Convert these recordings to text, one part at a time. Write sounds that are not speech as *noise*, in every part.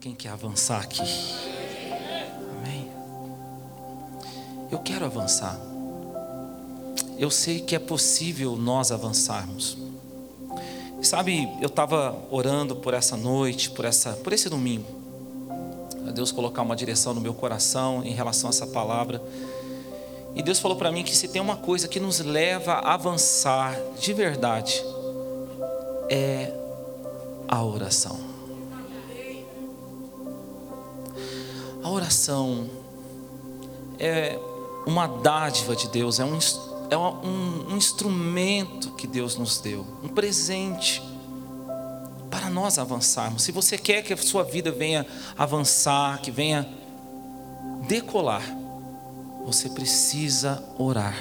Quem quer avançar aqui? Amém. Eu quero avançar. Eu sei que é possível nós avançarmos. Sabe, eu estava orando por essa noite, por essa, por esse domingo. A Deus colocar uma direção no meu coração em relação a essa palavra. E Deus falou para mim que se tem uma coisa que nos leva a avançar de verdade, é a oração. A oração é uma dádiva de Deus, é um, é um, um instrumento que Deus nos deu, um presente para nós avançarmos. Se você quer que a sua vida venha avançar, que venha decolar, você precisa orar.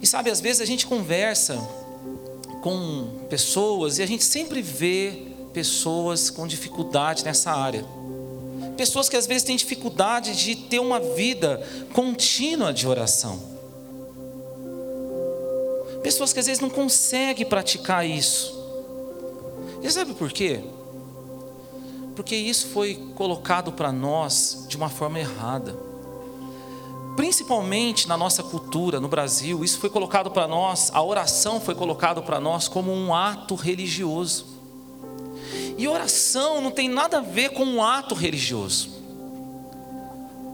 E sabe, às vezes a gente conversa com pessoas e a gente sempre vê pessoas com dificuldade nessa área. Pessoas que às vezes têm dificuldade de ter uma vida contínua de oração. Pessoas que às vezes não conseguem praticar isso. E sabe por quê? Porque isso foi colocado para nós de uma forma errada. Principalmente na nossa cultura, no Brasil, isso foi colocado para nós, a oração foi colocado para nós como um ato religioso. E oração não tem nada a ver com um ato religioso.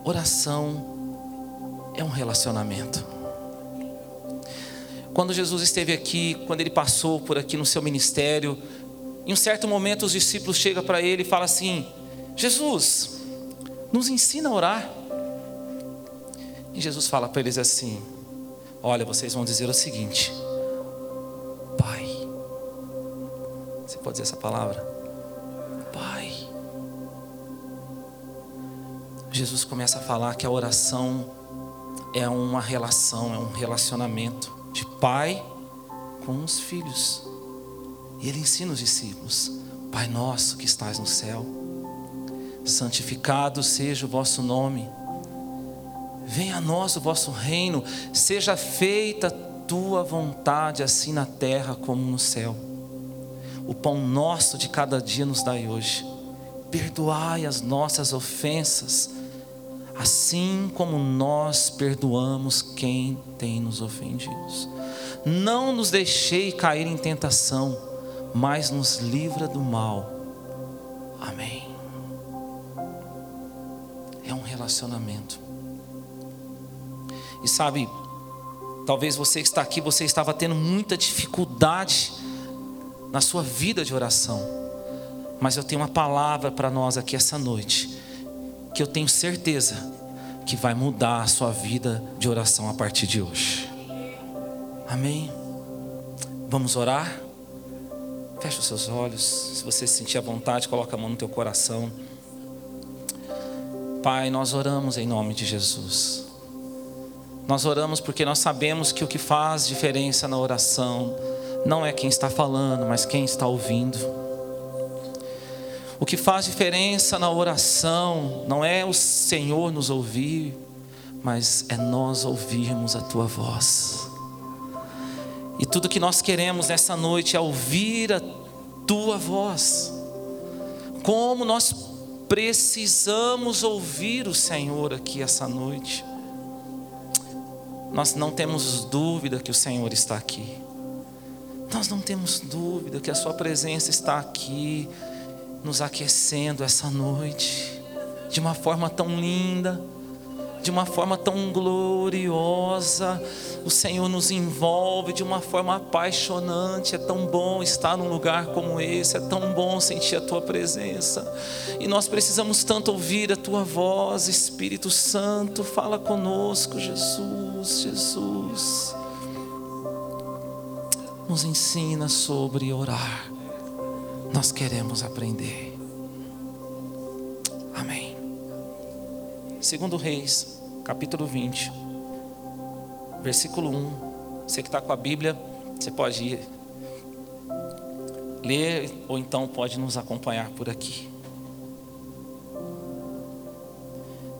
Oração é um relacionamento. Quando Jesus esteve aqui, quando ele passou por aqui no seu ministério, em um certo momento os discípulos chegam para ele e falam assim: Jesus, nos ensina a orar. E Jesus fala para eles assim: Olha, vocês vão dizer o seguinte, Pai. Você pode dizer essa palavra? Jesus começa a falar que a oração é uma relação, é um relacionamento de pai com os filhos. E ele ensina os discípulos: Pai nosso que estás no céu, santificado seja o vosso nome Venha a nós o vosso reino, seja feita tua vontade, assim na terra como no céu. O pão nosso de cada dia nos dai hoje. Perdoai as nossas ofensas, assim como nós perdoamos quem tem nos ofendido. Não nos deixei cair em tentação, mas nos livra do mal. Amém. É um relacionamento. E sabe, talvez você que está aqui, você estava tendo muita dificuldade na sua vida de oração. Mas eu tenho uma palavra para nós aqui essa noite, que eu tenho certeza que vai mudar a sua vida de oração a partir de hoje. Amém? Vamos orar? Feche os seus olhos. Se você sentir a vontade, coloca a mão no teu coração. Pai, nós oramos em nome de Jesus. Nós oramos porque nós sabemos que o que faz diferença na oração não é quem está falando, mas quem está ouvindo. O que faz diferença na oração não é o Senhor nos ouvir, mas é nós ouvirmos a tua voz. E tudo que nós queremos nessa noite é ouvir a tua voz. Como nós precisamos ouvir o Senhor aqui essa noite nós não temos dúvida que o Senhor está aqui. Nós não temos dúvida que a Sua presença está aqui, nos aquecendo essa noite, de uma forma tão linda, de uma forma tão gloriosa. O Senhor nos envolve de uma forma apaixonante. É tão bom estar num lugar como esse, é tão bom sentir a tua presença. E nós precisamos tanto ouvir a tua voz, Espírito Santo, fala conosco, Jesus, Jesus. Nos ensina sobre orar. Nós queremos aprender. Amém. Segundo Reis, capítulo 20, versículo 1. Você que está com a Bíblia, você pode ir ler ou então pode nos acompanhar por aqui.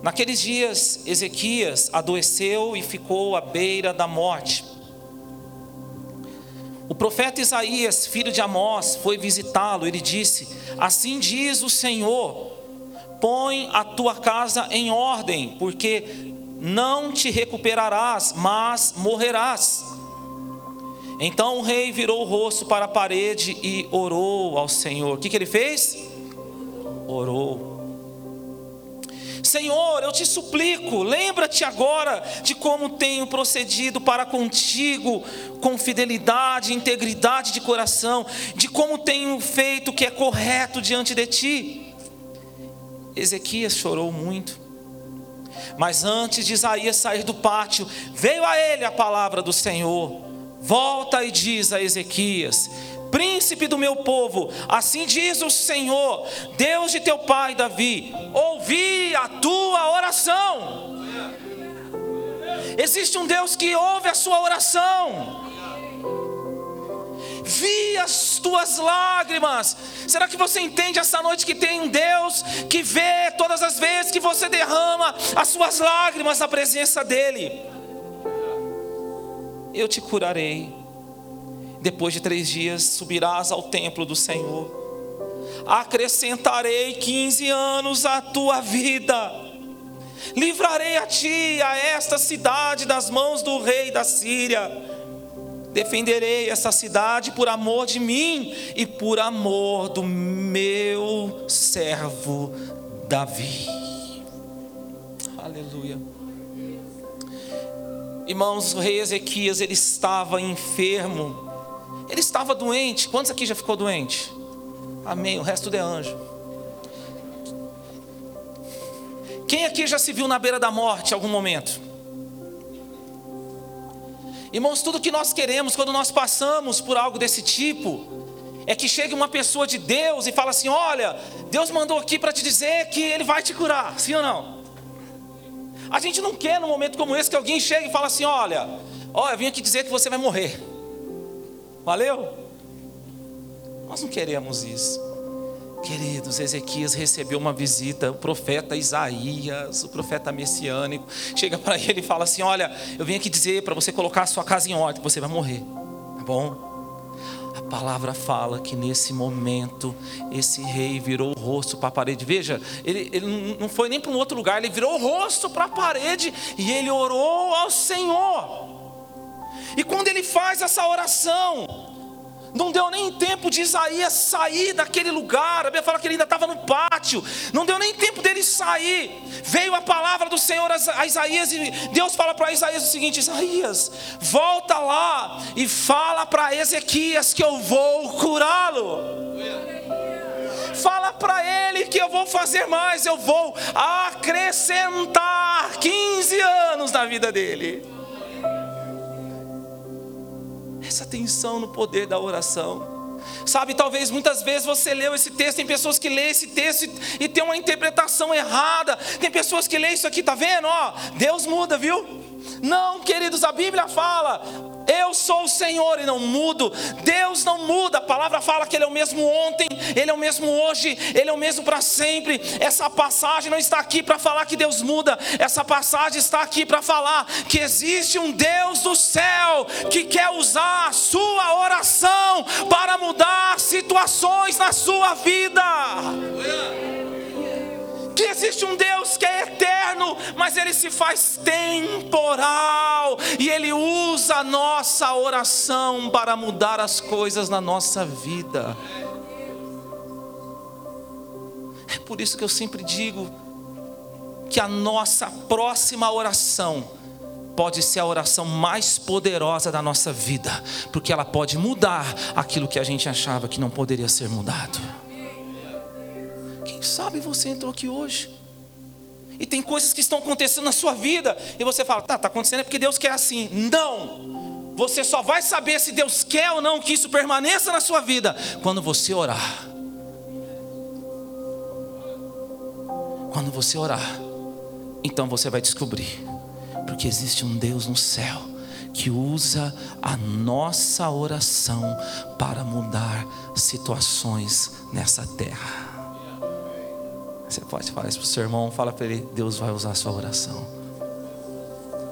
Naqueles dias, Ezequias adoeceu e ficou à beira da morte. O profeta Isaías, filho de Amós, foi visitá-lo. Ele disse: Assim diz o Senhor: Põe a tua casa em ordem, porque não te recuperarás, mas morrerás. Então o rei virou o rosto para a parede e orou ao Senhor. O que, que ele fez? Orou. Senhor, eu te suplico, lembra-te agora de como tenho procedido para contigo com fidelidade, integridade de coração, de como tenho feito o que é correto diante de ti. Ezequias chorou muito. Mas antes de Isaías sair do pátio, veio a ele a palavra do Senhor. Volta e diz a Ezequias: príncipe do meu povo, assim diz o Senhor, Deus de teu pai Davi, ouvi a tua oração. Existe um Deus que ouve a sua oração. Vi as tuas lágrimas. Será que você entende essa noite que tem um Deus que vê todas as vezes que você derrama as suas lágrimas na presença dEle? Eu te curarei depois de três dias subirás ao templo do Senhor. Acrescentarei 15 anos à tua vida. Livrarei a ti, a esta cidade, das mãos do rei da Síria. Defenderei essa cidade por amor de mim e por amor do meu servo Davi. Aleluia. Irmãos, o rei Ezequias ele estava enfermo ele estava doente. Quantos aqui já ficou doente? Amém. O resto é anjo. Quem aqui já se viu na beira da morte em algum momento? Irmãos, tudo que nós queremos quando nós passamos por algo desse tipo é que chegue uma pessoa de Deus e fala assim: Olha, Deus mandou aqui para te dizer que Ele vai te curar, sim ou não? A gente não quer num momento como esse que alguém chegue e fale assim: Olha, olha, eu vim aqui dizer que você vai morrer. Valeu? Nós não queremos isso. Queridos, Ezequias recebeu uma visita, o profeta Isaías, o profeta messiânico, chega para ele e fala assim: Olha, eu vim aqui dizer para você colocar a sua casa em ordem, você vai morrer, tá bom? A palavra fala que nesse momento esse rei virou o rosto para a parede. Veja, ele, ele não foi nem para um outro lugar, ele virou o rosto para a parede e ele orou ao Senhor. E quando ele faz essa oração, não deu nem tempo de Isaías sair daquele lugar. A Bíblia fala que ele ainda estava no pátio. Não deu nem tempo dele sair. Veio a palavra do Senhor a Isaías e Deus fala para Isaías o seguinte: Isaías, volta lá e fala para Ezequias que eu vou curá-lo. Fala para ele que eu vou fazer mais, eu vou acrescentar 15 anos na vida dele. Presta atenção no poder da oração. Sabe, talvez muitas vezes você leu esse texto, tem pessoas que lêem esse texto e, e tem uma interpretação errada. Tem pessoas que lêem isso aqui, tá vendo? Ó, Deus muda, viu? Não, queridos, a Bíblia fala: eu sou o Senhor e não mudo. Deus não muda. A palavra fala que Ele é o mesmo ontem, Ele é o mesmo hoje, Ele é o mesmo para sempre. Essa passagem não está aqui para falar que Deus muda. Essa passagem está aqui para falar que existe um Deus do céu que quer usar a sua oração para mudar situações na sua vida que existe um Deus que é mas ele se faz temporal e ele usa a nossa oração para mudar as coisas na nossa vida. É por isso que eu sempre digo que a nossa próxima oração pode ser a oração mais poderosa da nossa vida, porque ela pode mudar aquilo que a gente achava que não poderia ser mudado. Quem sabe você entrou aqui hoje e tem coisas que estão acontecendo na sua vida e você fala, tá, tá acontecendo é porque Deus quer assim. Não! Você só vai saber se Deus quer ou não que isso permaneça na sua vida quando você orar. Quando você orar, então você vai descobrir, porque existe um Deus no céu que usa a nossa oração para mudar situações nessa terra. Você pode falar isso para o seu irmão, fala para ele: Deus vai usar a sua oração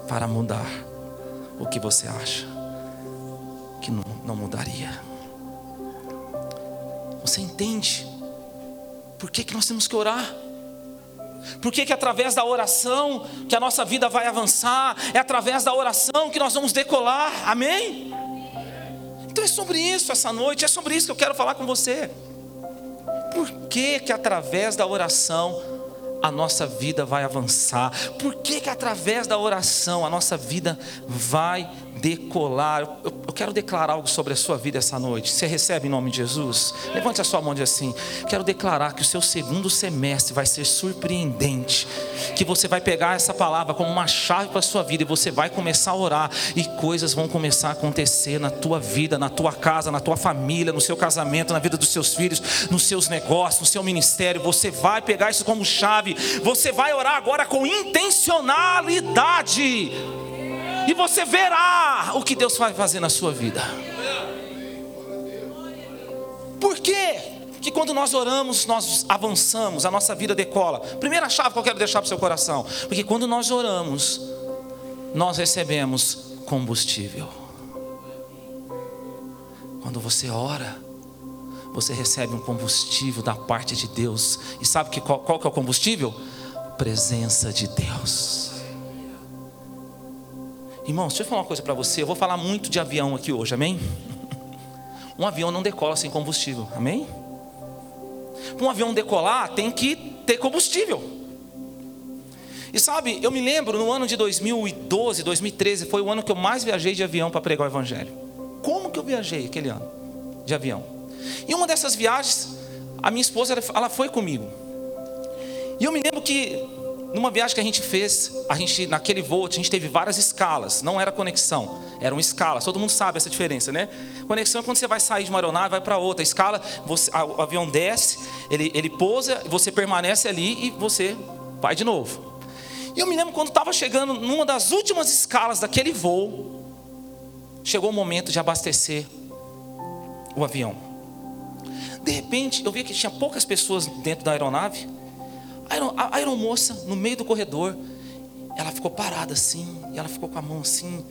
para mudar o que você acha que não, não mudaria. Você entende? Por que, que nós temos que orar? Por que, que através da oração que a nossa vida vai avançar? É através da oração que nós vamos decolar. Amém? Então é sobre isso essa noite, é sobre isso que eu quero falar com você. Por que que através da oração a nossa vida vai avançar? Por que que através da oração a nossa vida vai decolar. Eu, eu, quero declarar algo sobre a sua vida essa noite. Você recebe em nome de Jesus? Levante a sua mão e diz assim: Quero declarar que o seu segundo semestre vai ser surpreendente. Que você vai pegar essa palavra como uma chave para a sua vida e você vai começar a orar e coisas vão começar a acontecer na tua vida, na tua casa, na tua família, no seu casamento, na vida dos seus filhos, nos seus negócios, no seu ministério. Você vai pegar isso como chave. Você vai orar agora com intencionalidade e você verá o que Deus vai fazer na sua vida. Por quê? Que quando nós oramos, nós avançamos, a nossa vida decola. Primeira chave que eu quero deixar para o seu coração. Porque quando nós oramos, nós recebemos combustível. Quando você ora, você recebe um combustível da parte de Deus. E sabe que qual, qual que é o combustível? Presença de Deus. Irmãos, deixa eu falar uma coisa para você. Eu vou falar muito de avião aqui hoje, amém? Um avião não decola sem combustível, amém? Para um avião decolar, tem que ter combustível. E sabe, eu me lembro no ano de 2012, 2013, foi o ano que eu mais viajei de avião para pregar o Evangelho. Como que eu viajei aquele ano de avião? E uma dessas viagens, a minha esposa, ela foi comigo. E eu me lembro que numa viagem que a gente fez, a gente naquele voo, a gente teve várias escalas, não era conexão, eram escalas. Todo mundo sabe essa diferença, né? Conexão é quando você vai sair de uma aeronave, vai para outra. Escala, você, a, o avião desce, ele, ele pousa, você permanece ali e você vai de novo. E eu me lembro quando estava chegando numa das últimas escalas daquele voo, chegou o momento de abastecer o avião. De repente, eu vi que tinha poucas pessoas dentro da aeronave. A aeromoça, no meio do corredor, ela ficou parada assim, e ela ficou com a mão assim,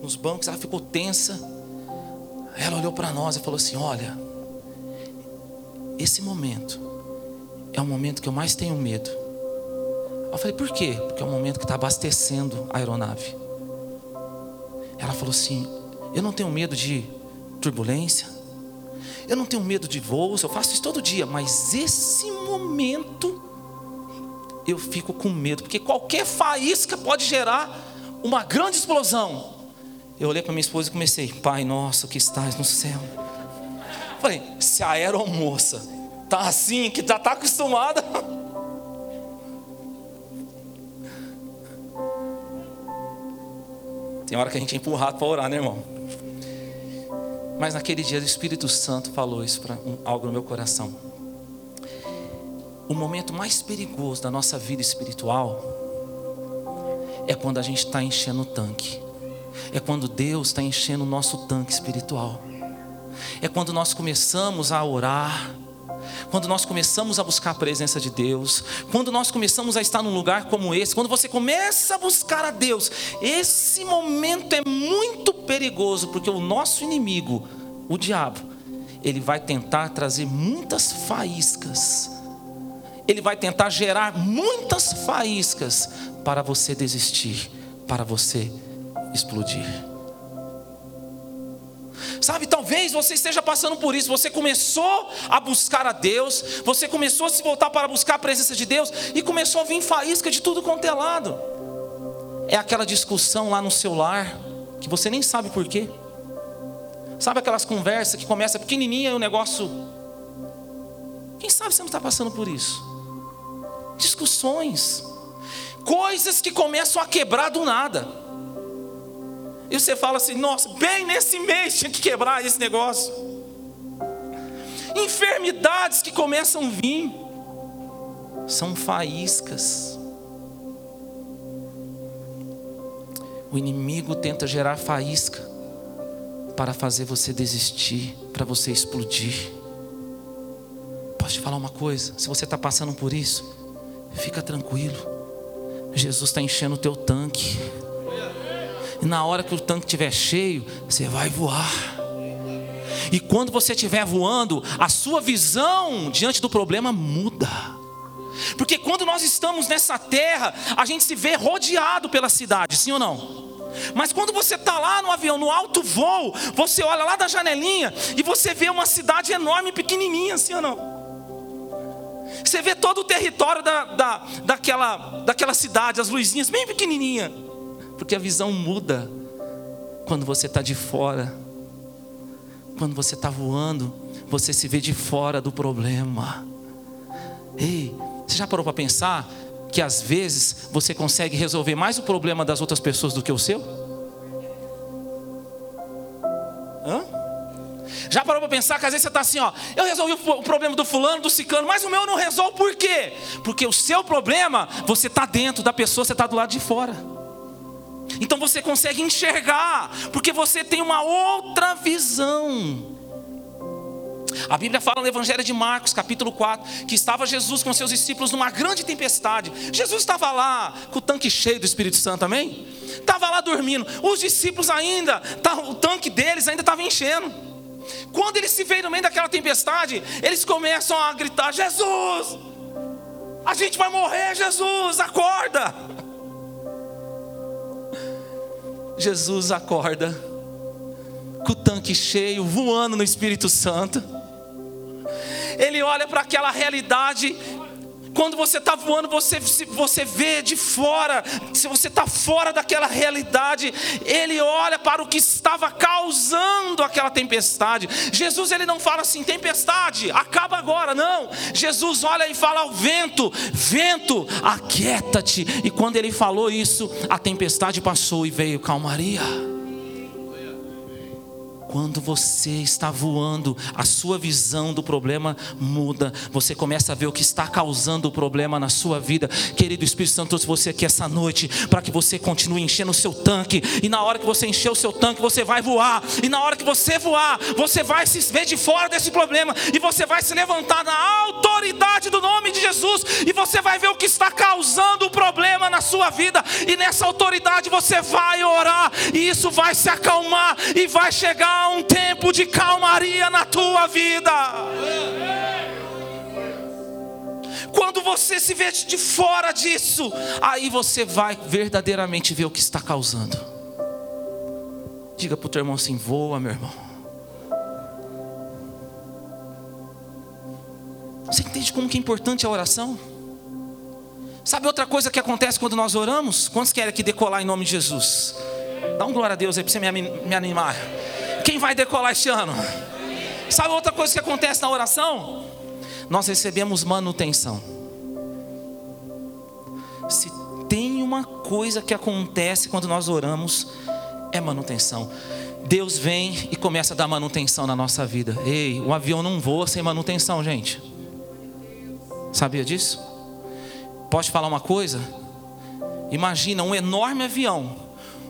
nos bancos, ela ficou tensa. Ela olhou para nós e falou assim: Olha, esse momento é o momento que eu mais tenho medo. Eu falei: Por quê? Porque é o momento que está abastecendo a aeronave. Ela falou assim: Eu não tenho medo de turbulência, eu não tenho medo de voos, eu faço isso todo dia, mas esse momento eu fico com medo, porque qualquer faísca pode gerar uma grande explosão. Eu olhei para minha esposa e comecei, Pai nosso que estás no céu. Falei, se a aeromoça tá assim, que já está acostumada. Tem hora que a gente é empurrado para orar, né, irmão? Mas naquele dia o Espírito Santo falou isso para um, algo no meu coração. O momento mais perigoso da nossa vida espiritual é quando a gente está enchendo o tanque. É quando Deus está enchendo o nosso tanque espiritual. É quando nós começamos a orar, quando nós começamos a buscar a presença de Deus, quando nós começamos a estar num lugar como esse, quando você começa a buscar a Deus, esse momento é muito perigoso, porque o nosso inimigo, o diabo, ele vai tentar trazer muitas faíscas ele vai tentar gerar muitas faíscas para você desistir, para você explodir. Sabe, talvez você esteja passando por isso. Você começou a buscar a Deus, você começou a se voltar para buscar a presença de Deus e começou a vir faísca de tudo quanto é lado. É aquela discussão lá no seu lar que você nem sabe por quê. Sabe aquelas conversas que começa pequenininha e o negócio. Quem sabe você não está passando por isso? discussões, coisas que começam a quebrar do nada. E você fala assim: nossa, bem nesse mês tinha que quebrar esse negócio. Enfermidades que começam a vir, são faíscas. O inimigo tenta gerar faísca para fazer você desistir, para você explodir. Posso te falar uma coisa? Se você está passando por isso, Fica tranquilo. Jesus está enchendo o teu tanque. E na hora que o tanque estiver cheio, você vai voar. E quando você estiver voando, a sua visão diante do problema muda. Porque quando nós estamos nessa terra, a gente se vê rodeado pela cidade, sim ou não? Mas quando você está lá no avião, no alto voo, você olha lá da janelinha e você vê uma cidade enorme, pequenininha, sim ou não? Você vê todo o território da, da, daquela, daquela cidade, as luzinhas bem pequenininha, porque a visão muda quando você está de fora. Quando você está voando, você se vê de fora do problema. Ei, você já parou para pensar que às vezes você consegue resolver mais o problema das outras pessoas do que o seu? Hã? Já parou para pensar que às vezes você está assim, ó, eu resolvi o problema do fulano, do ciclano, mas o meu não resolve por quê? Porque o seu problema, você está dentro da pessoa, você está do lado de fora. Então você consegue enxergar, porque você tem uma outra visão. A Bíblia fala no Evangelho de Marcos, capítulo 4, que estava Jesus com seus discípulos numa grande tempestade. Jesus estava lá com o tanque cheio do Espírito Santo, amém? Estava lá dormindo. Os discípulos ainda, tá, o tanque deles ainda estava enchendo. Quando eles se veem no meio daquela tempestade, eles começam a gritar: Jesus, a gente vai morrer, Jesus, acorda. *laughs* Jesus acorda, com o tanque cheio, voando no Espírito Santo ele olha para aquela realidade. Quando você está voando, você, você vê de fora, se você está fora daquela realidade, ele olha para o que estava causando aquela tempestade. Jesus ele não fala assim, tempestade, acaba agora, não. Jesus olha e fala ao vento: vento, aquieta-te. E quando ele falou isso, a tempestade passou e veio calmaria. Quando você está voando, a sua visão do problema muda. Você começa a ver o que está causando o problema na sua vida. Querido Espírito Santo, trouxe você aqui essa noite para que você continue enchendo o seu tanque. E na hora que você encher o seu tanque, você vai voar. E na hora que você voar, você vai se ver de fora desse problema. E você vai se levantar na autoridade do nome de Jesus. E você vai ver o que está causando o problema na sua vida. E nessa autoridade você vai orar. E isso vai se acalmar. E vai chegar um tempo de calmaria na tua vida. Quando você se vê de fora disso, aí você vai verdadeiramente ver o que está causando. Diga para o teu irmão assim: voa, meu irmão. Você entende como que é importante a oração? Sabe outra coisa que acontece quando nós oramos? Quantos querem que decolar em nome de Jesus? Dá um glória a Deus aí para você me animar. Quem vai decolar este ano? Sabe outra coisa que acontece na oração? Nós recebemos manutenção. Se tem uma coisa que acontece quando nós oramos, é manutenção. Deus vem e começa a dar manutenção na nossa vida. Ei, o avião não voa sem manutenção, gente. Sabia disso? Pode falar uma coisa? Imagina um enorme avião,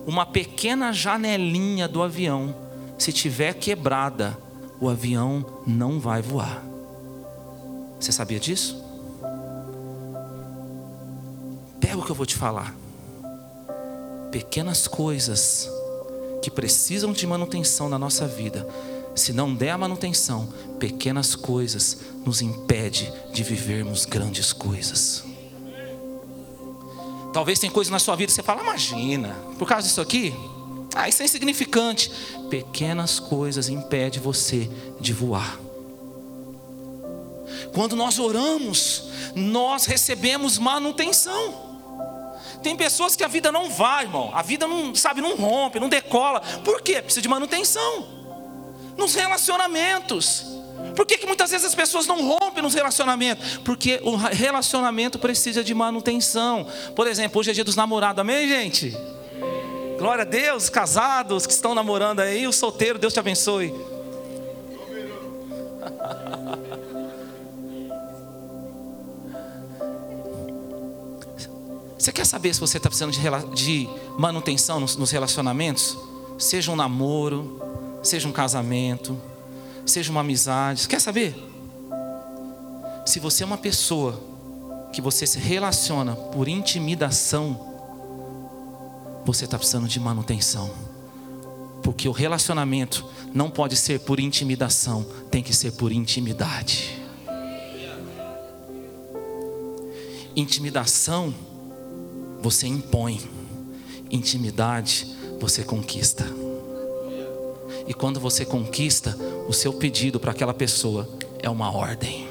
uma pequena janelinha do avião se tiver quebrada, o avião não vai voar. Você sabia disso? Pega o que eu vou te falar. Pequenas coisas que precisam de manutenção na nossa vida. Se não der a manutenção, pequenas coisas nos impede de vivermos grandes coisas. Talvez tem coisa na sua vida que você fala, imagina, por causa disso aqui, ah, isso é insignificante. Pequenas coisas impedem você de voar. Quando nós oramos, nós recebemos manutenção. Tem pessoas que a vida não vai, irmão. A vida não, sabe, não rompe, não decola. Por quê? Precisa de manutenção. Nos relacionamentos. Por que, que muitas vezes as pessoas não rompem nos relacionamentos? Porque o relacionamento precisa de manutenção. Por exemplo, hoje é dia dos namorados, amém, gente? Glória a Deus, casados que estão namorando aí, o solteiro, Deus te abençoe. *laughs* Você quer saber se você está precisando de, manutenção nos relacionamentos? Seja um namoro, seja um casamento, seja uma amizade. Você quer saber? Se você é uma pessoa que você se relaciona por intimidação, você está precisando de manutenção. Porque o relacionamento não pode ser por intimidação, tem que ser por intimidade. Intimidação você impõe, intimidade você conquista. E quando você conquista, o seu pedido para aquela pessoa é uma ordem.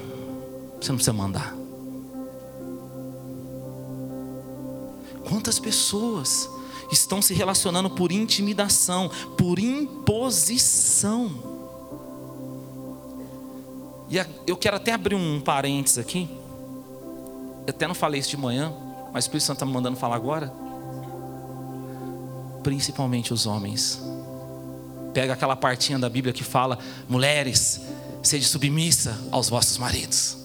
Você não precisa mandar. Quantas pessoas estão se relacionando por intimidação, por imposição? E eu quero até abrir um parênteses aqui. Eu até não falei isso de manhã, mas o Espírito Santo está me mandando falar agora. Principalmente os homens. Pega aquela partinha da Bíblia que fala: mulheres, sede submissa aos vossos maridos.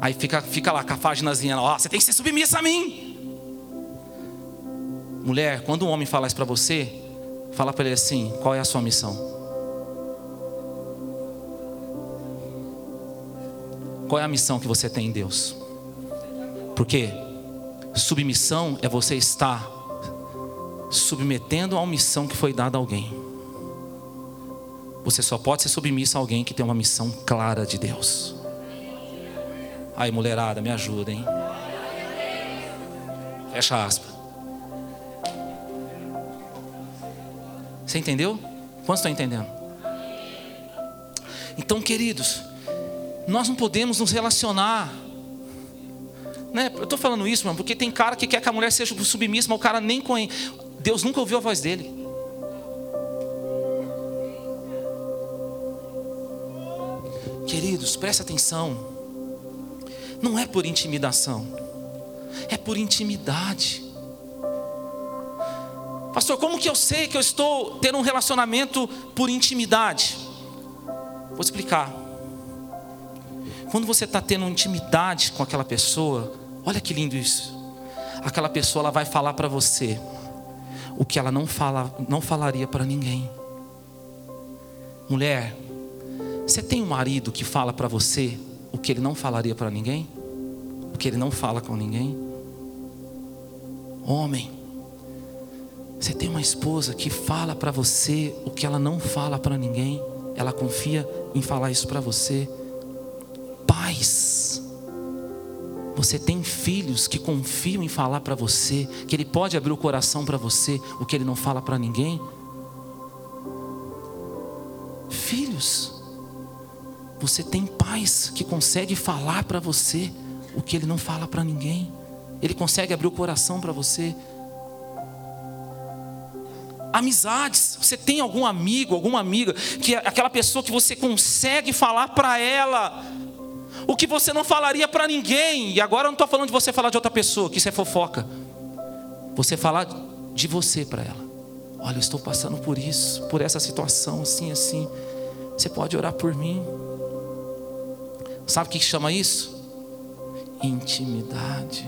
Aí fica, fica lá com a paginazinha, ó, você tem que ser submissa a mim. Mulher, quando um homem falar isso para você, fala para ele assim: qual é a sua missão? Qual é a missão que você tem em Deus? Porque submissão é você estar submetendo a uma missão que foi dada a alguém. Você só pode ser submissa a alguém que tem uma missão clara de Deus. Aí, mulherada, me ajuda, hein? Fecha aspas. Você entendeu? Quantos estão entendendo? Então, queridos, nós não podemos nos relacionar. Né? Eu estou falando isso, mano, porque tem cara que quer que a mulher seja submissa, mas o cara nem conhece. Deus nunca ouviu a voz dele. Queridos, presta atenção. Não é por intimidação, é por intimidade. Pastor, como que eu sei que eu estou tendo um relacionamento por intimidade? Vou explicar. Quando você está tendo intimidade com aquela pessoa, olha que lindo isso. Aquela pessoa ela vai falar para você o que ela não fala, não falaria para ninguém. Mulher, você tem um marido que fala para você o que ele não falaria para ninguém? O que ele não fala com ninguém? Homem, você tem uma esposa que fala para você o que ela não fala para ninguém, ela confia em falar isso para você. Pais, você tem filhos que confiam em falar para você, que ele pode abrir o coração para você, o que ele não fala para ninguém. Filhos, você tem pais que conseguem falar para você o que ele não fala para ninguém. Ele consegue abrir o coração para você. Amizades, você tem algum amigo, alguma amiga, que é aquela pessoa que você consegue falar para ela o que você não falaria para ninguém. E agora eu não estou falando de você falar de outra pessoa, que isso é fofoca. Você falar de você para ela. Olha, eu estou passando por isso, por essa situação, assim, assim. Você pode orar por mim. Sabe o que chama isso? Intimidade.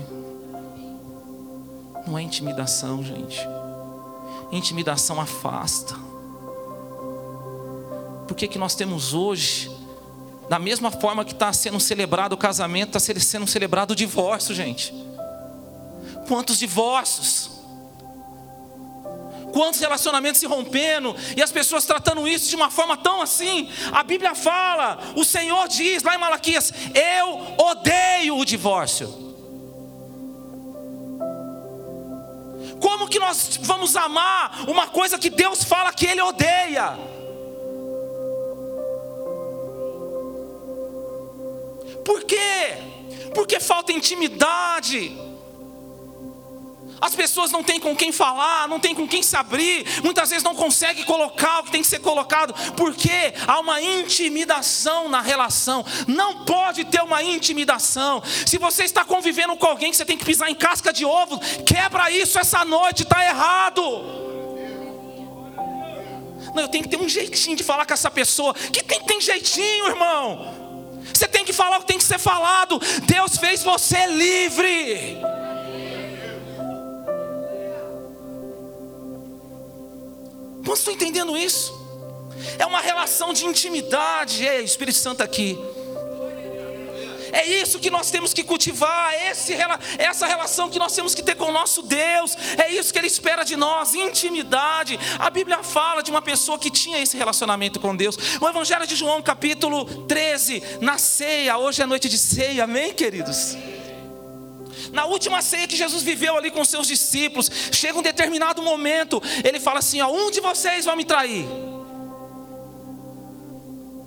Não é intimidação, gente. Intimidação afasta. Por que, que nós temos hoje, da mesma forma que está sendo celebrado o casamento, está sendo celebrado o divórcio, gente? Quantos divórcios? Quantos relacionamentos se rompendo e as pessoas tratando isso de uma forma tão assim? A Bíblia fala, o Senhor diz lá em Malaquias: Eu odeio o divórcio. Como que nós vamos amar uma coisa que Deus fala que Ele odeia? Por quê? Porque falta intimidade. As pessoas não têm com quem falar, não têm com quem se abrir, muitas vezes não conseguem colocar o que tem que ser colocado, porque há uma intimidação na relação. Não pode ter uma intimidação. Se você está convivendo com alguém que você tem que pisar em casca de ovo, quebra isso essa noite, está errado. Não, eu tenho que ter um jeitinho de falar com essa pessoa. Que tem que ter jeitinho, irmão. Você tem que falar o que tem que ser falado. Deus fez você livre. Quantos estão entendendo isso? É uma relação de intimidade. Ei, Espírito Santo aqui. É isso que nós temos que cultivar, esse, essa relação que nós temos que ter com o nosso Deus. É isso que Ele espera de nós, intimidade. A Bíblia fala de uma pessoa que tinha esse relacionamento com Deus. O Evangelho de João, capítulo 13, na ceia. Hoje é noite de ceia, amém, queridos? Na última ceia que Jesus viveu ali com seus discípulos, chega um determinado momento, ele fala assim: ó, um de vocês vai me trair.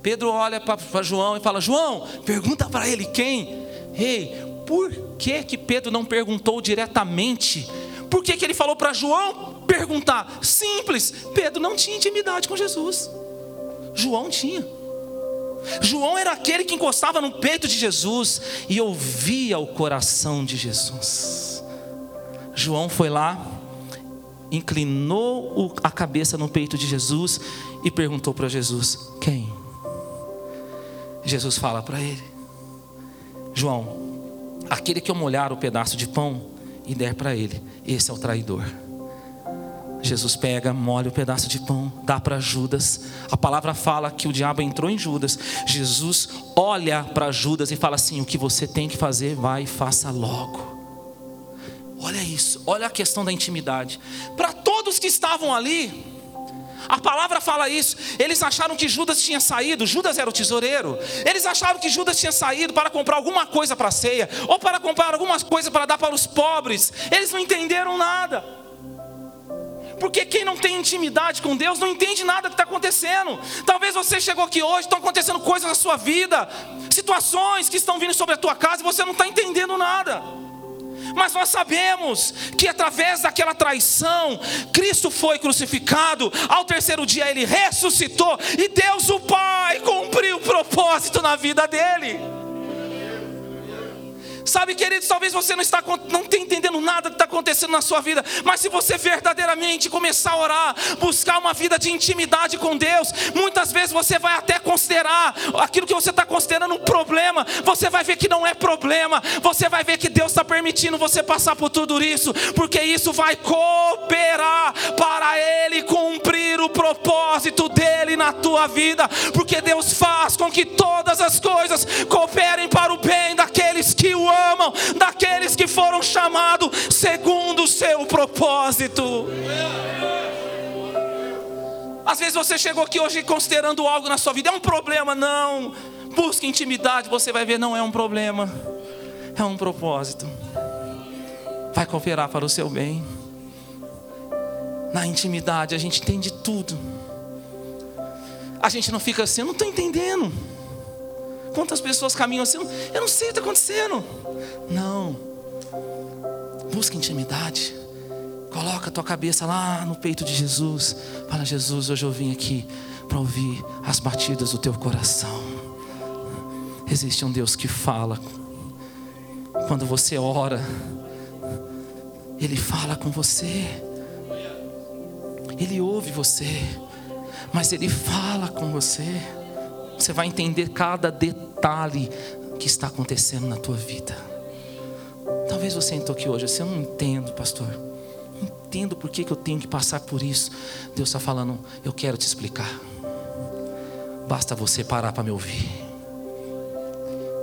Pedro olha para João e fala: João, pergunta para ele quem? Ei, por que que Pedro não perguntou diretamente? Por que, que ele falou para João perguntar? Simples, Pedro não tinha intimidade com Jesus. João tinha. João era aquele que encostava no peito de Jesus e ouvia o coração de Jesus. João foi lá, inclinou a cabeça no peito de Jesus e perguntou para Jesus: Quem? Jesus fala para ele: João, aquele que eu molhar o pedaço de pão e der para ele, esse é o traidor. Jesus pega, molha o pedaço de pão, dá para Judas. A palavra fala que o diabo entrou em Judas. Jesus olha para Judas e fala assim: O que você tem que fazer, vai e faça logo. Olha isso, olha a questão da intimidade. Para todos que estavam ali, a palavra fala isso. Eles acharam que Judas tinha saído, Judas era o tesoureiro. Eles acharam que Judas tinha saído para comprar alguma coisa para a ceia, ou para comprar algumas coisas para dar para os pobres. Eles não entenderam nada. Porque quem não tem intimidade com Deus não entende nada que está acontecendo. Talvez você chegou aqui hoje, estão acontecendo coisas na sua vida, situações que estão vindo sobre a tua casa e você não está entendendo nada. Mas nós sabemos que através daquela traição, Cristo foi crucificado, ao terceiro dia ele ressuscitou e Deus o Pai cumpriu o propósito na vida dele. Sabe, queridos, talvez você não está não tenha entendendo nada que está acontecendo na sua vida, mas se você verdadeiramente começar a orar, buscar uma vida de intimidade com Deus, muitas vezes você vai até considerar aquilo que você está considerando um problema, você vai ver que não é problema, você vai ver que Deus está permitindo você passar por tudo isso, porque isso vai cooperar para Ele cumprir o propósito dele na tua vida, porque Deus faz com que todas as coisas cooperem para o bem daqueles que o amam, daqueles que foram chamados segundo o seu propósito. Às vezes você chegou aqui hoje considerando algo na sua vida, é um problema, não. Busque intimidade, você vai ver, não é um problema, é um propósito. Vai cooperar para o seu bem. Na intimidade a gente entende tudo. A gente não fica assim, eu não estou entendendo. Quantas pessoas caminham assim? Eu não sei o que está acontecendo. Não. Busca intimidade. Coloca a tua cabeça lá no peito de Jesus. Fala, Jesus, hoje eu vim aqui para ouvir as batidas do teu coração. Existe um Deus que fala. Quando você ora, Ele fala com você. Ele ouve você. Mas Ele fala com você. Você vai entender cada detalhe que está acontecendo na tua vida. Talvez você entrou aqui hoje, assim, eu não entendo, pastor. Não entendo por que, que eu tenho que passar por isso. Deus está falando, eu quero te explicar. Basta você parar para me ouvir.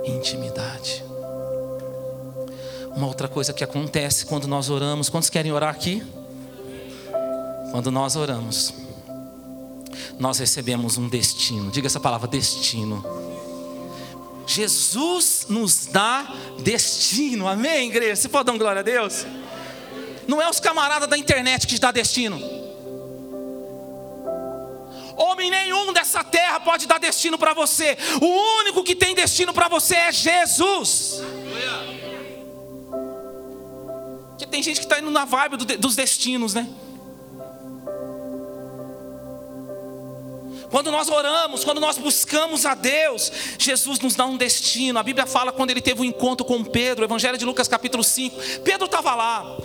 Intimidade. Uma outra coisa que acontece quando nós oramos, quantos querem orar aqui? Quando nós oramos, nós recebemos um destino. Diga essa palavra: destino. Jesus nos dá destino, amém, igreja? Você pode dar glória a Deus? Não é os camaradas da internet que te dá destino. Homem nenhum dessa terra pode dar destino para você. O único que tem destino para você é Jesus. Porque tem gente que está indo na vibe dos destinos, né? Quando nós oramos, quando nós buscamos a Deus, Jesus nos dá um destino. A Bíblia fala quando ele teve um encontro com Pedro, Evangelho de Lucas capítulo 5. Pedro estava lá.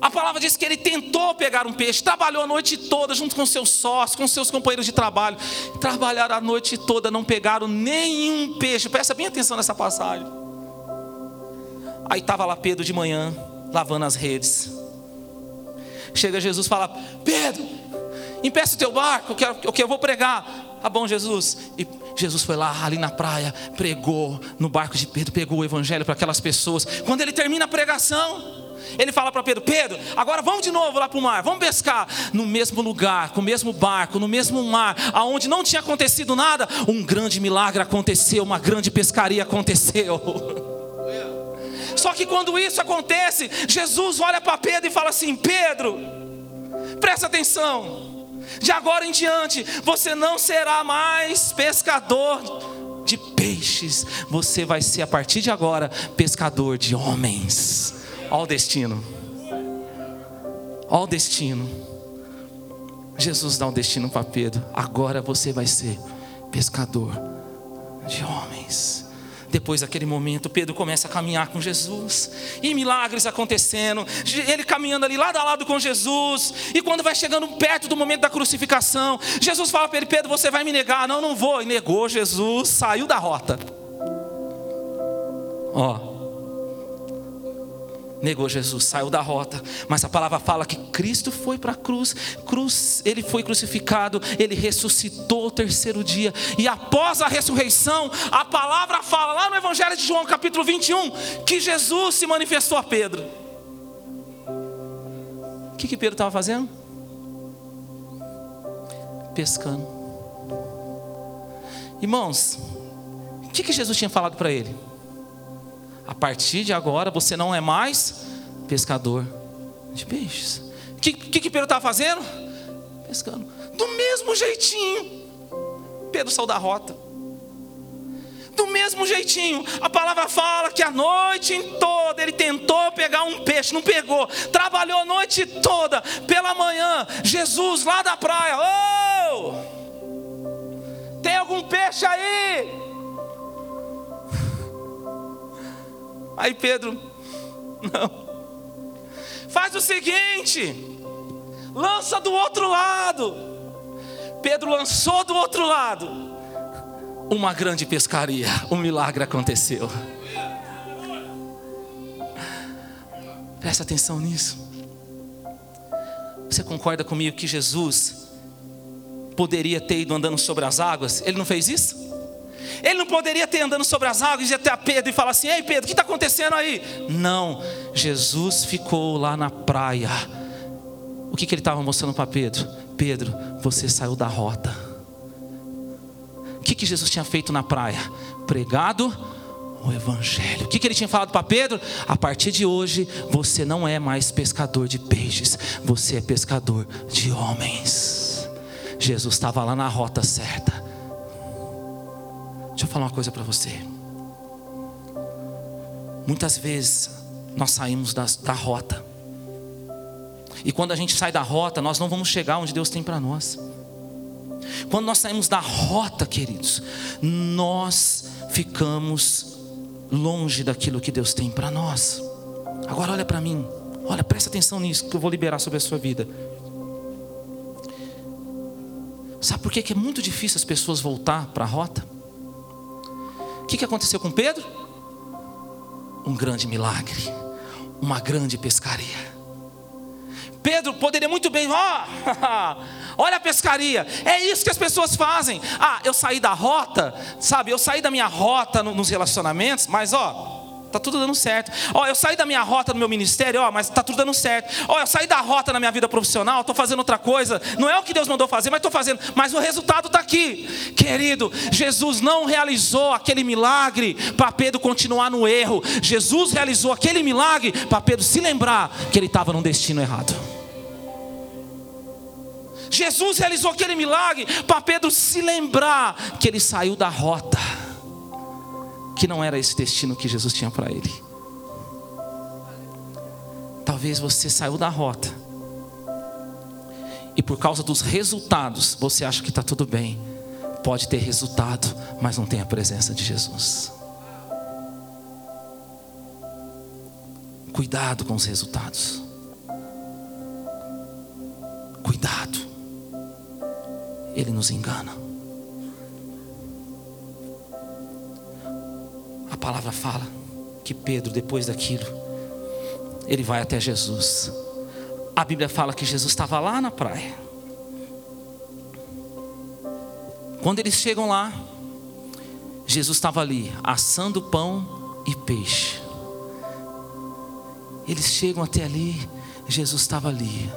A palavra diz que ele tentou pegar um peixe, trabalhou a noite toda junto com seus sócios, com seus companheiros de trabalho. Trabalharam a noite toda, não pegaram nenhum peixe. Presta bem atenção nessa passagem. Aí estava lá Pedro de manhã, lavando as redes. Chega Jesus e fala: Pedro, empeça o teu barco, eu, quero, eu, eu vou pregar. Tá bom, Jesus. E Jesus foi lá, ali na praia, pregou no barco de Pedro, pegou o evangelho para aquelas pessoas. Quando ele termina a pregação, ele fala para Pedro: Pedro, agora vamos de novo lá para o mar, vamos pescar. No mesmo lugar, com o mesmo barco, no mesmo mar, aonde não tinha acontecido nada, um grande milagre aconteceu, uma grande pescaria aconteceu. *laughs* Só que quando isso acontece, Jesus olha para Pedro e fala assim: Pedro, presta atenção. De agora em diante, você não será mais pescador de peixes, você vai ser a partir de agora pescador de homens. Olha o destino. Olha o destino. Jesus dá um destino para Pedro. Agora você vai ser pescador de homens. Depois daquele momento, Pedro começa a caminhar com Jesus, e milagres acontecendo, ele caminhando ali lado a lado com Jesus, e quando vai chegando perto do momento da crucificação, Jesus fala para ele: Pedro, você vai me negar? Não, não vou. E negou Jesus, saiu da rota. Ó, negou Jesus, saiu da rota, mas a palavra fala que Cristo foi para a cruz, cruz, ele foi crucificado, ele ressuscitou o terceiro dia, e após a ressurreição, a palavra fala lá no Evangelho de João, capítulo 21, que Jesus se manifestou a Pedro. O que, que Pedro estava fazendo? Pescando. Irmãos, o que, que Jesus tinha falado para ele? A partir de agora você não é mais pescador de peixes. O que, que, que Pedro estava fazendo? Pescando. Do mesmo jeitinho. Pedro saiu da rota. Do mesmo jeitinho, a palavra fala que a noite toda ele tentou pegar um peixe, não pegou, trabalhou a noite toda, pela manhã, Jesus lá da praia, oh! Tem algum peixe aí? Aí Pedro, não. Faz o seguinte, lança do outro lado. Pedro lançou do outro lado. Uma grande pescaria, um milagre aconteceu. Presta atenção nisso. Você concorda comigo que Jesus poderia ter ido andando sobre as águas? Ele não fez isso? Ele não poderia ter andando sobre as águas e até a Pedro e falar assim: Ei Pedro, o que está acontecendo aí? Não, Jesus ficou lá na praia. O que, que ele estava mostrando para Pedro? Pedro, você saiu da rota. O que, que Jesus tinha feito na praia? Pregado o Evangelho. O que, que ele tinha falado para Pedro? A partir de hoje, você não é mais pescador de peixes, você é pescador de homens. Jesus estava lá na rota certa. Deixa eu falar uma coisa para você. Muitas vezes nós saímos da, da rota. E quando a gente sai da rota, nós não vamos chegar onde Deus tem para nós. Quando nós saímos da rota, queridos, nós ficamos longe daquilo que Deus tem para nós. Agora olha para mim, olha, presta atenção nisso que eu vou liberar sobre a sua vida. Sabe por que é muito difícil as pessoas voltar para a rota? Que, que aconteceu com Pedro? Um grande milagre, uma grande pescaria. Pedro poderia muito bem, ó, oh, *laughs* olha a pescaria, é isso que as pessoas fazem. Ah, eu saí da rota, sabe? Eu saí da minha rota nos relacionamentos, mas ó, Tá tudo dando certo. Ó, eu saí da minha rota no meu ministério, ó, mas tá tudo dando certo. Ó, eu saí da rota na minha vida profissional, tô fazendo outra coisa. Não é o que Deus mandou fazer, mas tô fazendo. Mas o resultado tá aqui. Querido, Jesus não realizou aquele milagre para Pedro continuar no erro. Jesus realizou aquele milagre para Pedro se lembrar que ele estava num destino errado. Jesus realizou aquele milagre para Pedro se lembrar que ele saiu da rota que não era esse destino que Jesus tinha para ele. Talvez você saiu da rota. E por causa dos resultados, você acha que está tudo bem. Pode ter resultado, mas não tem a presença de Jesus. Cuidado com os resultados. Cuidado. Ele nos engana. A palavra fala que Pedro, depois daquilo, ele vai até Jesus. A Bíblia fala que Jesus estava lá na praia. Quando eles chegam lá, Jesus estava ali assando pão e peixe. Eles chegam até ali, Jesus estava ali,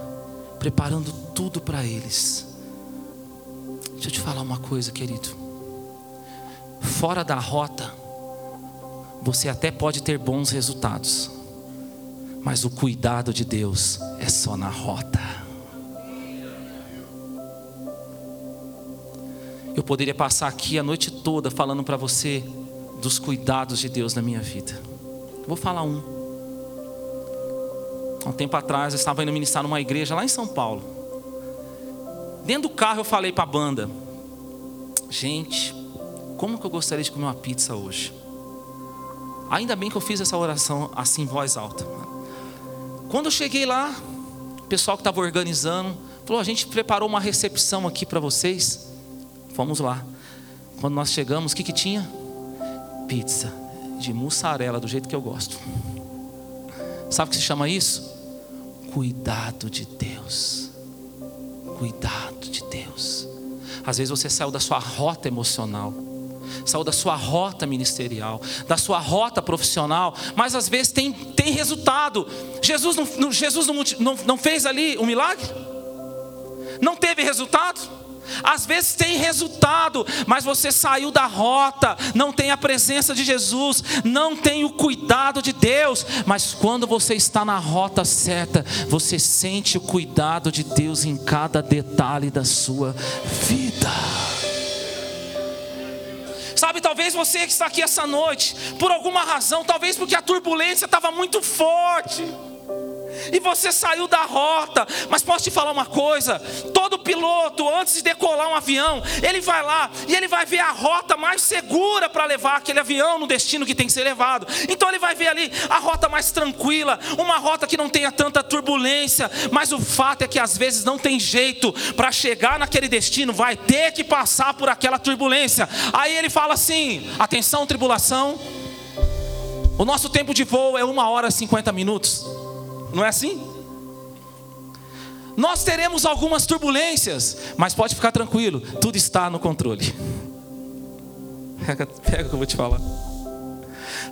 preparando tudo para eles. Deixa eu te falar uma coisa, querido. Fora da rota, você até pode ter bons resultados, mas o cuidado de Deus é só na rota. Eu poderia passar aqui a noite toda falando para você dos cuidados de Deus na minha vida. Vou falar um. Há um tempo atrás eu estava indo ministrar numa igreja lá em São Paulo. Dentro do carro eu falei para a banda: Gente, como que eu gostaria de comer uma pizza hoje? Ainda bem que eu fiz essa oração assim em voz alta. Quando eu cheguei lá, o pessoal que estava organizando falou: A gente preparou uma recepção aqui para vocês. Fomos lá. Quando nós chegamos, o que, que tinha? Pizza de mussarela, do jeito que eu gosto. Sabe o que se chama isso? Cuidado de Deus. Cuidado de Deus. Às vezes você saiu da sua rota emocional, saiu da sua rota ministerial, da sua rota profissional, mas às vezes tem, tem resultado. Jesus, não, Jesus não, não, fez ali um milagre? Não teve resultado? Às vezes tem resultado, mas você saiu da rota, não tem a presença de Jesus, não tem o cuidado de Deus. Mas quando você está na rota certa, você sente o cuidado de Deus em cada detalhe da sua vida. Sabe, talvez você que está aqui essa noite, por alguma razão, talvez porque a turbulência estava muito forte e você saiu da rota. Mas posso te falar uma coisa: todo piloto, antes de decolar um avião, ele vai lá e ele vai ver a rota mais segura para levar aquele avião no destino que tem que ser levado. Então ele vai ver ali a rota mais tranquila, uma rota que não tenha tanta turbulência. Mas o fato é que às vezes não tem jeito para chegar naquele destino, vai ter que passar por aquela turbulência. Aí ele fala assim: atenção, tribulação. O nosso tempo de voo é uma hora e 50 minutos. Não é assim? Nós teremos algumas turbulências, mas pode ficar tranquilo, tudo está no controle. *laughs* Pega, pega o que eu vou te falar.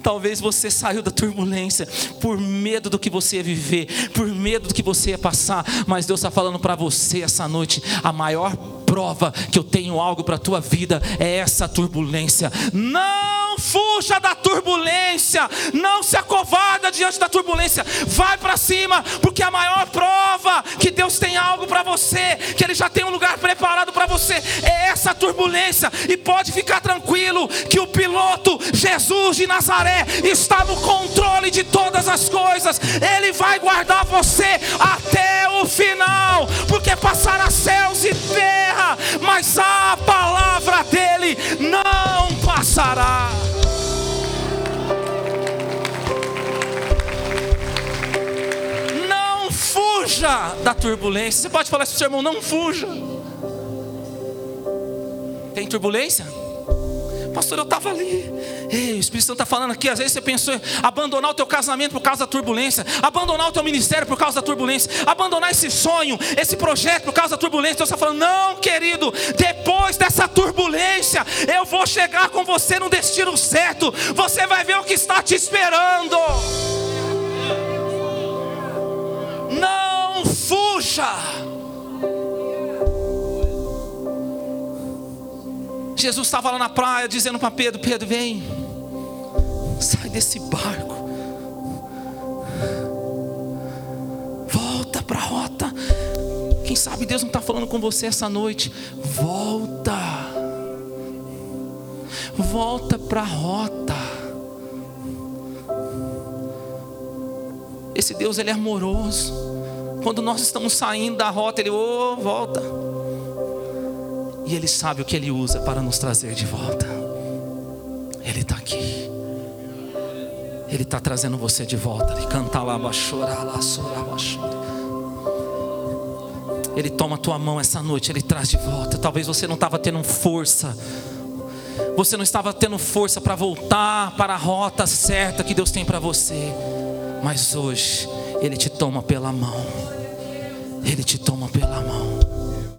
Talvez você saiu da turbulência por medo do que você ia viver, por medo do que você ia passar, mas Deus está falando para você essa noite: a maior prova que eu tenho algo para a tua vida é essa turbulência. Não! Fuja da turbulência, não se acovarda diante da turbulência, vai para cima, porque a maior prova que Deus tem algo para você, que Ele já tem um lugar preparado para você, é essa turbulência, e pode ficar tranquilo que o piloto Jesus de Nazaré está no controle de todas as coisas, Ele vai guardar você até o final, porque passará céus e terra, mas a palavra dele não passará. fuja da turbulência. Você pode falar isso para o seu irmão, não fuja. Tem turbulência? Pastor, eu estava ali. Ei, o Espírito Santo está falando aqui. Às vezes você pensou abandonar o teu casamento por causa da turbulência, abandonar o teu ministério por causa da turbulência, abandonar esse sonho, esse projeto por causa da turbulência. Deus está falando, não, querido, dessa turbulência, eu vou chegar com você no destino certo. Você vai ver o que está te esperando. Não fuja. Jesus estava lá na praia dizendo para Pedro: Pedro, vem, sai desse barco, volta para a rota. Quem sabe Deus não está falando com você essa noite? Volta, volta para a rota. Esse Deus ele é amoroso. Quando nós estamos saindo da rota, ele oh, volta. E ele sabe o que ele usa para nos trazer de volta. Ele está aqui. Ele está trazendo você de volta. Ele canta lá, chorar lá, chorar, Ele toma a tua mão essa noite, ele traz de volta. Talvez você não estava tendo força. Você não estava tendo força para voltar para a rota certa que Deus tem para você. Mas hoje Ele te toma pela mão. Ele te toma pela mão.